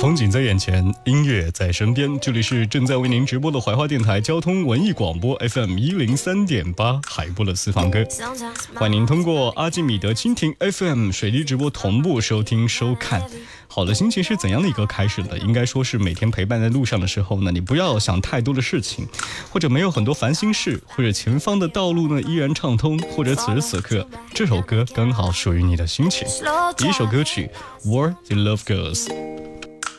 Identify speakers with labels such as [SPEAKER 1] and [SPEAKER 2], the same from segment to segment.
[SPEAKER 1] 风景在眼前，音乐在身边。这里是正在为您直播的怀化电台交通文艺广播 FM 一零三点八海波的私房歌。欢迎您通过阿基米德蜻蜓 FM 水滴直播同步收听收看。好的心情是怎样的一个开始呢？应该说是每天陪伴在路上的时候呢，你不要想太多的事情，或者没有很多烦心事，或者前方的道路呢依然畅通，或者此时此刻这首歌刚好属于你的心情。第一首歌曲《Where the Love Girls》。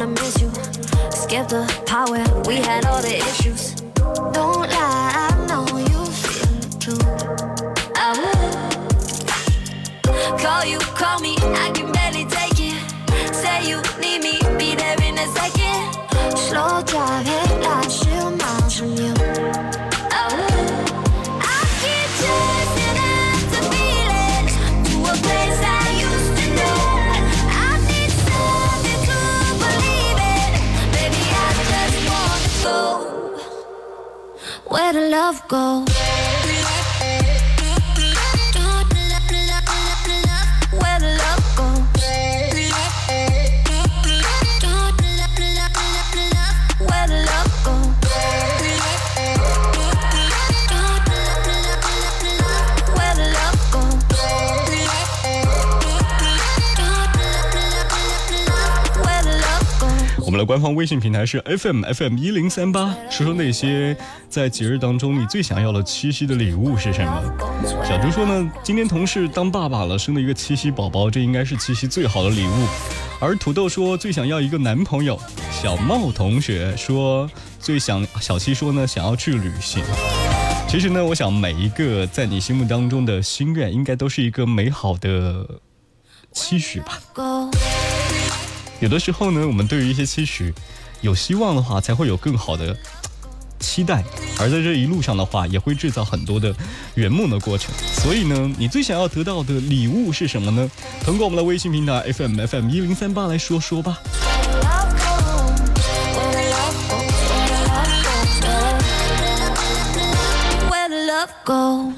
[SPEAKER 1] gonna
[SPEAKER 2] miss you. Skip the part where we had all the issues. Don't lie, I know you feel it too. I would call you, call me, I can.
[SPEAKER 1] 我们官方微信平台是 FM FM 一零三八，说说那些在节日当中你最想要的七夕的礼物是什么？小猪说呢，今天同事当爸爸了，生了一个七夕宝宝，这应该是七夕最好的礼物。而土豆说最想要一个男朋友。小茂同学说最想，小七说呢想要去旅行。其实呢，我想每一个在你心目当中的心愿，应该都是一个美好的期许吧。有的时候呢，我们对于一些期许，有希望的话，才会有更好的期待。而在这一路上的话，也会制造很多的圆梦的过程。所以呢，你最想要得到的礼物是什么呢？通过我们的微信平台 FM FM 一零三八来说说吧。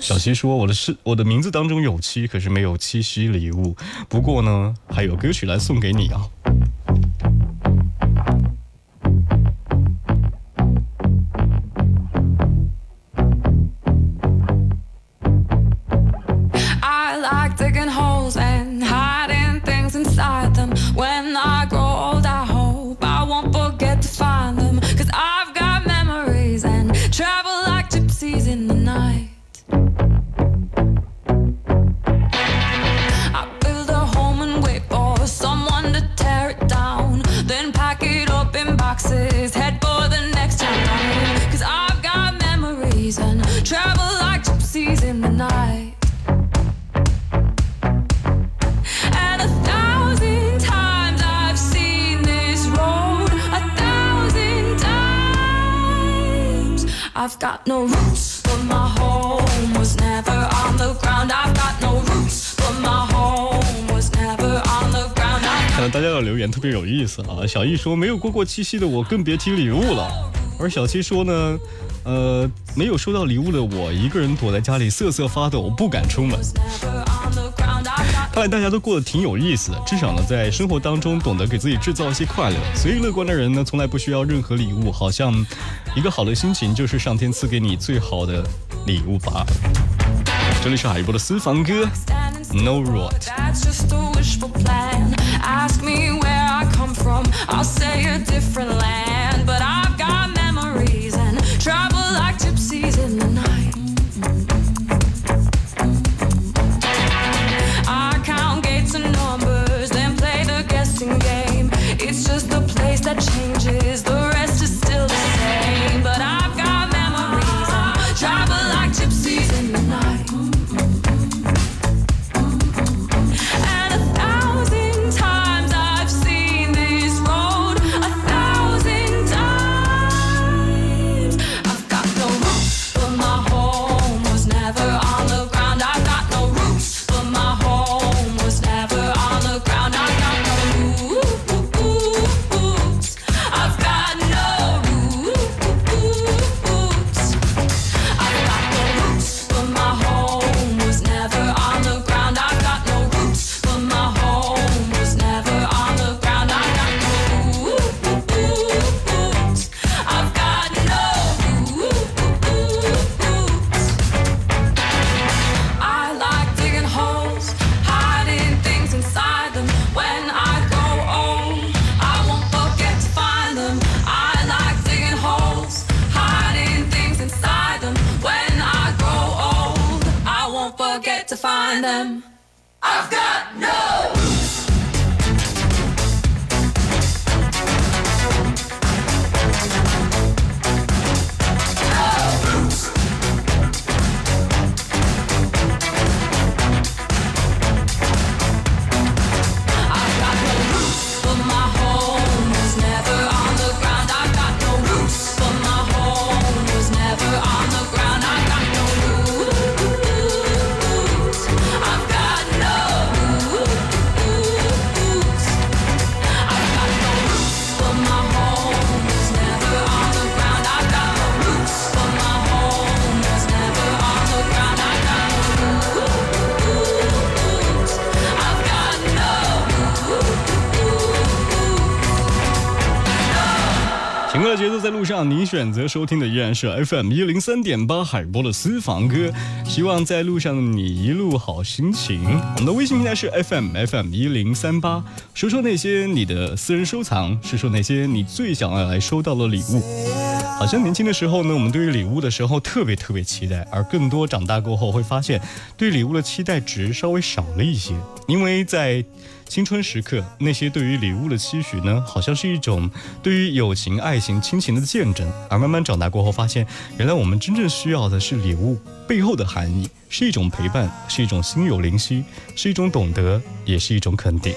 [SPEAKER 1] 小七说：“我的是我的名字当中有七，可是没有七夕礼物。不过呢，还有歌曲来送给你啊。” Got no roots, but my home was never on the ground. I've got no roots, but my home was never on the ground. I've
[SPEAKER 3] 看到大家的留言特别有意思啊！小易说没有过过七夕的我更别提礼物了，而小七说呢，呃，没有收到礼物的我一个人躲在家里瑟瑟发抖，不敢出门。大家都过得挺有意思的，至少呢，在生活当中懂得给自己制造一些快乐。所以乐观的人呢，从来不需要任何礼物，好像一个好的心情就是上天赐给你最好的礼物吧。这里是海波的私房歌
[SPEAKER 1] standing
[SPEAKER 3] still.，No Rot。情歌的节奏在路上，你选择收听的依然是 FM 一零三点八海波的私房歌。希望在路上的你一路好心情。我们的微信平台是 FM FM 一零三八，说说那些你的私人收藏，说说那些你最想要来收到的礼物。好像年轻的时候呢，我们对于礼物的时候特别特别期待，而更多长大过后会发现，对礼物的期待值稍微少了一些，因为在青春时刻，那些对于礼物的期许呢，好像是一种对于友情、爱情、亲情的见证，而慢慢长大过后，发现原来我们真正需要的是礼物背后的含义，是一种陪伴，是一种心有灵犀，是一种懂得，也是一种肯定。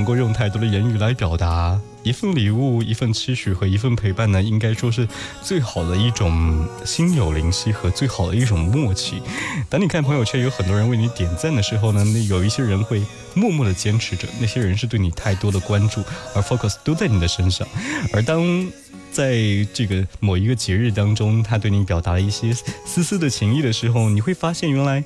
[SPEAKER 4] 能
[SPEAKER 1] 够用太多的言语来表达。一份礼物、一份期许和一份陪伴呢，应该说是最好的一种心有灵犀和最好的一种默契。当你看朋友圈有很多人为你点赞的时候呢，那有一些人会默默的坚持着，那些人是对你太多的关注，而 focus 都在你的身上。而当在这个某一个节日当中，他对你表达了一些丝丝的情意的时候，你会发现原来。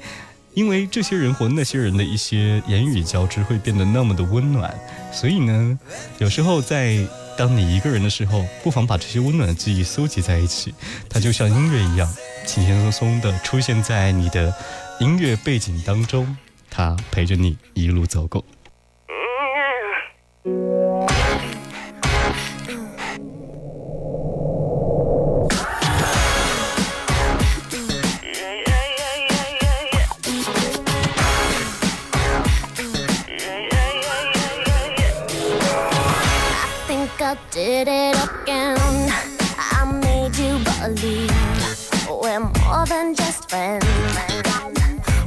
[SPEAKER 1] 因为这些人或那些人的一些言语交织会变得那么的温暖，所以呢，有时候在当你一个人的时候，不妨把这些温暖的记忆搜集在一起，它就像音乐一样，轻轻松松的出现在你的音乐背景当中，它陪着你一路走过。
[SPEAKER 5] Think I did it again. I made you believe we're more than just friends.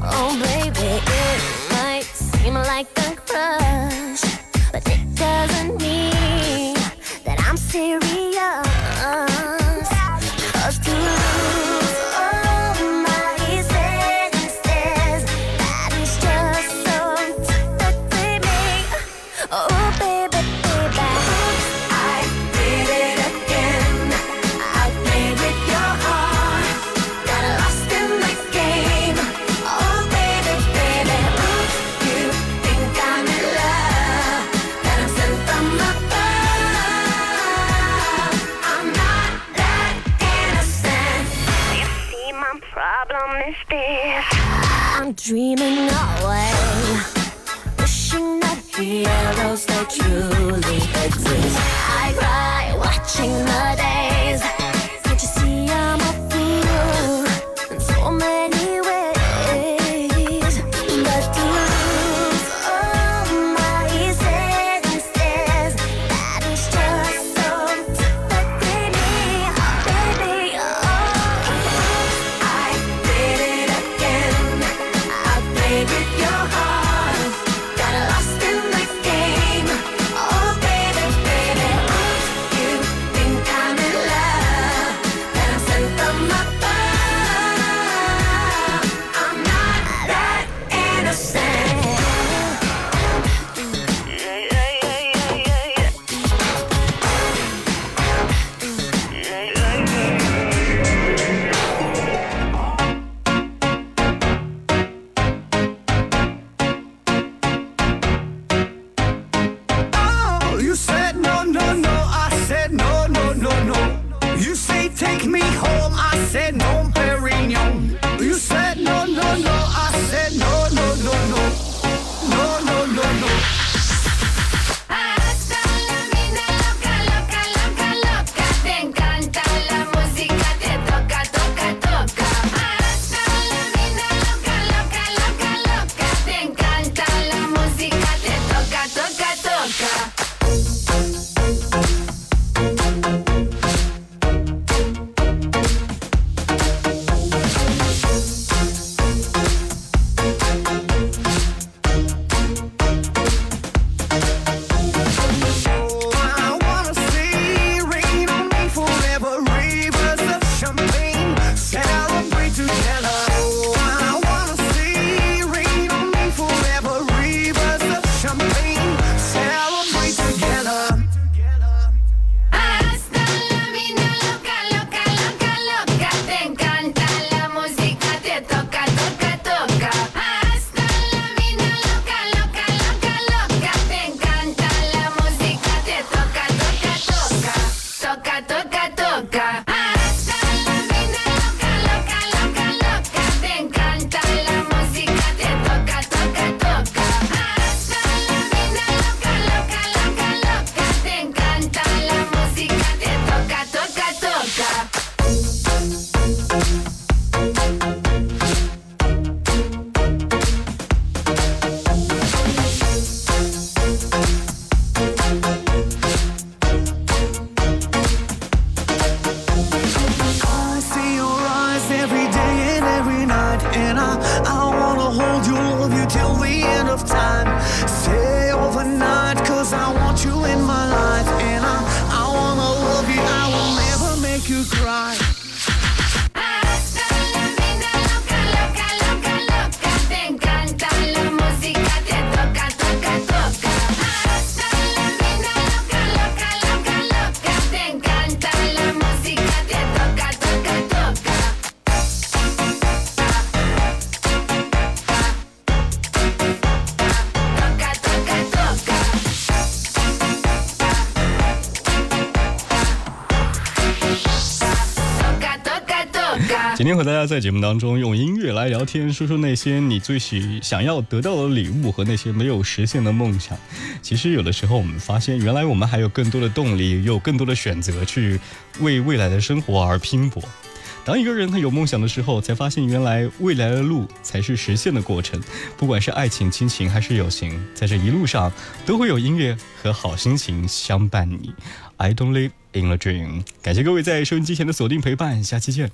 [SPEAKER 5] Oh, baby, it might seem like a crush, but it doesn't mean that I'm serious.
[SPEAKER 1] 今天和大家在节目当中用音乐来聊天，说说那些你最喜想要得到的礼物和那些没有实现的梦想。其实有的时候我们发现，原来我们还有更多的动力，有更多的选择去为未来的生活而拼搏。当一个人他有梦想的时候，才发现原来未来的路才是实现的过程。不管是爱情、亲情还是友情，在这一路上都会有音乐和好心情相伴你。I don't live in a dream。感谢各位在收音机前的锁定陪伴，下期见。